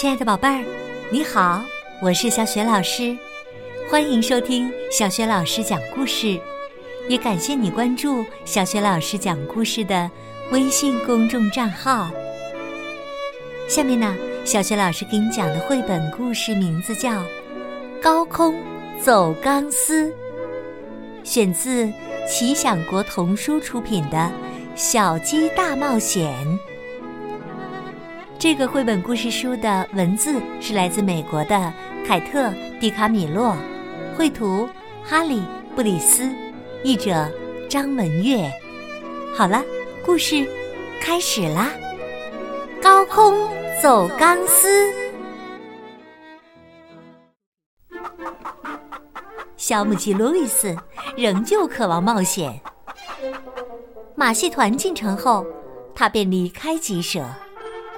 亲爱的宝贝儿，你好，我是小雪老师，欢迎收听小雪老师讲故事，也感谢你关注小雪老师讲故事的微信公众账号。下面呢，小雪老师给你讲的绘本故事名字叫《高空走钢丝》，选自奇想国童书出品的《小鸡大冒险》。这个绘本故事书的文字是来自美国的凯特·迪卡米洛，绘图哈利·布里斯，译者张文月。好了，故事开始啦！高空走钢丝，小母鸡路易斯仍旧渴望冒险。马戏团进城后，他便离开鸡舍。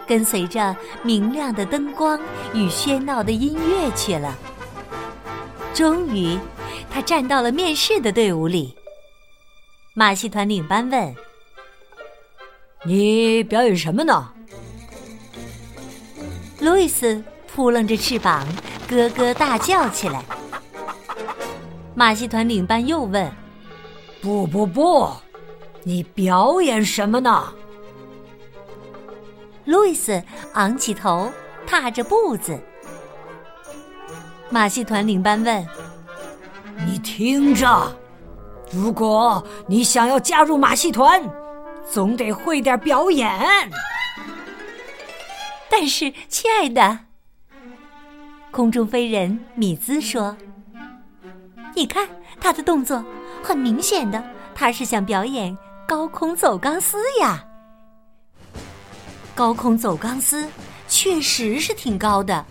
跟随着明亮的灯光与喧闹的音乐去了。终于，他站到了面试的队伍里。马戏团领班问：“你表演什么呢？”路易斯扑棱着翅膀，咯咯大叫起来。马戏团领班又问：“不不不，你表演什么呢？”路易斯昂起头，踏着步子。马戏团领班问：“你听着，如果你想要加入马戏团，总得会点表演。”但是，亲爱的，空中飞人米兹说：“你看他的动作，很明显的，他是想表演高空走钢丝呀。”高空走钢丝确实是挺高的。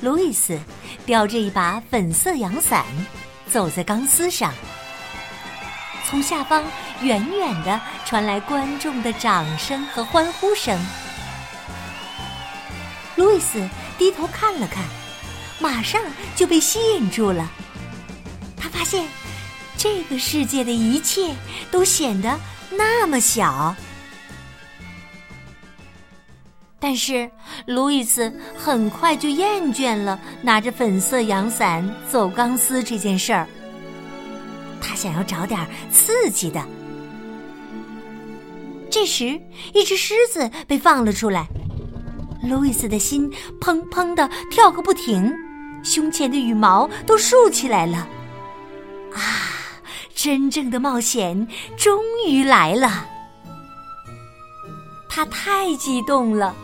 路易斯叼着一把粉色阳伞，走在钢丝上。从下方远远的传来观众的掌声和欢呼声。路易斯低头看了看，马上就被吸引住了。他发现，这个世界的一切都显得那么小。但是，路易斯很快就厌倦了拿着粉色阳伞走钢丝这件事儿。他想要找点刺激的。这时，一只狮子被放了出来，路易斯的心砰砰的跳个不停，胸前的羽毛都竖起来了。啊，真正的冒险终于来了！他太激动了。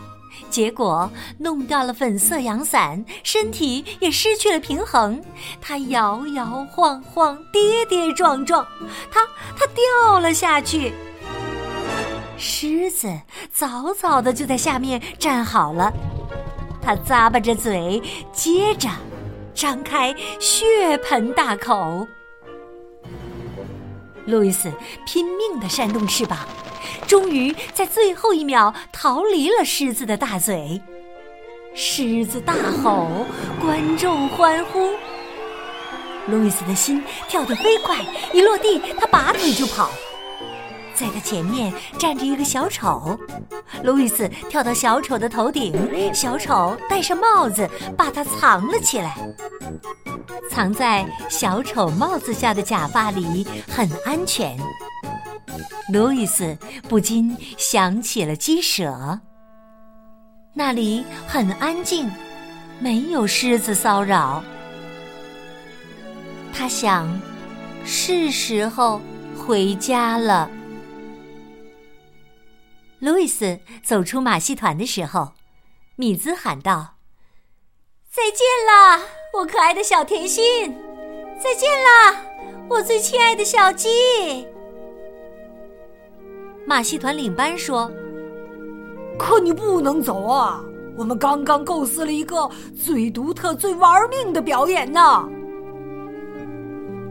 结果弄掉了粉色阳伞，身体也失去了平衡。他摇摇晃晃，跌跌撞撞，他他掉了下去。狮子早早的就在下面站好了，他咂巴着嘴，接着张开血盆大口。路易斯拼命的扇动翅膀。终于在最后一秒逃离了狮子的大嘴，狮子大吼，观众欢呼。路易斯的心跳得飞快，一落地他拔腿就跑。在他前面站着一个小丑，路易斯跳到小丑的头顶，小丑戴上帽子把他藏了起来。藏在小丑帽子下的假发里很安全。路易斯不禁想起了鸡舍，那里很安静，没有狮子骚扰。他想，是时候回家了。路易斯走出马戏团的时候，米兹喊道：“再见啦，我可爱的小甜心！再见啦，我最亲爱的小鸡！”马戏团领班说：“可你不能走啊！我们刚刚构思了一个最独特、最玩命的表演呢。”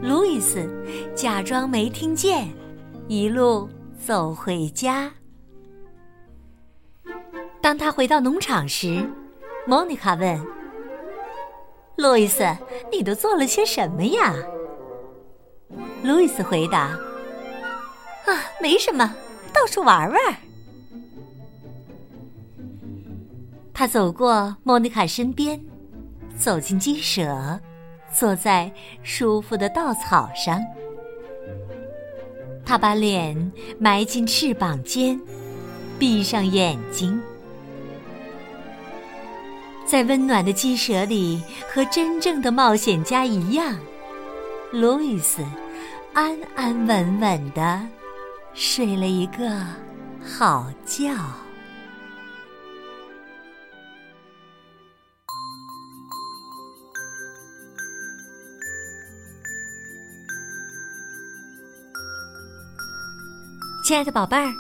路易斯假装没听见，一路走回家。当他回到农场时，莫妮卡问：“路易斯，你都做了些什么呀？”路易斯回答：“啊，没什么。”到处玩玩。他走过莫妮卡身边，走进鸡舍，坐在舒服的稻草上。他把脸埋进翅膀间，闭上眼睛，在温暖的鸡舍里，和真正的冒险家一样，路易斯安安稳稳的睡了一个好觉。亲爱的宝贝儿，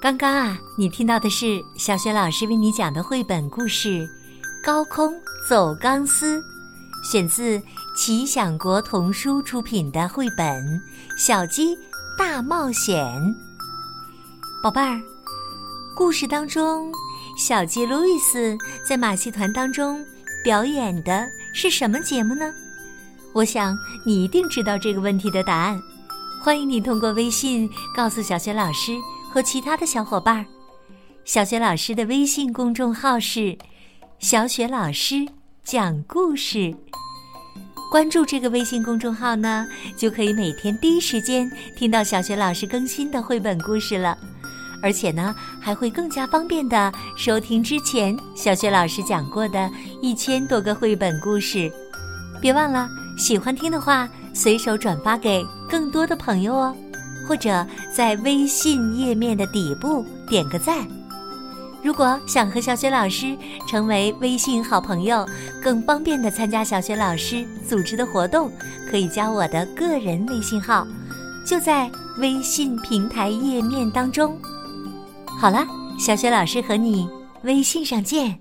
刚刚啊，你听到的是小雪老师为你讲的绘本故事《高空走钢丝》，选自奇想国童书出品的绘本《小鸡大冒险》。宝贝儿，故事当中，小鸡路易斯在马戏团当中表演的是什么节目呢？我想你一定知道这个问题的答案。欢迎你通过微信告诉小雪老师和其他的小伙伴儿。小雪老师的微信公众号是“小雪老师讲故事”。关注这个微信公众号呢，就可以每天第一时间听到小学老师更新的绘本故事了。而且呢，还会更加方便的收听之前小学老师讲过的一千多个绘本故事。别忘了，喜欢听的话。随手转发给更多的朋友哦，或者在微信页面的底部点个赞。如果想和小雪老师成为微信好朋友，更方便的参加小雪老师组织的活动，可以加我的个人微信号，就在微信平台页面当中。好了，小雪老师和你微信上见。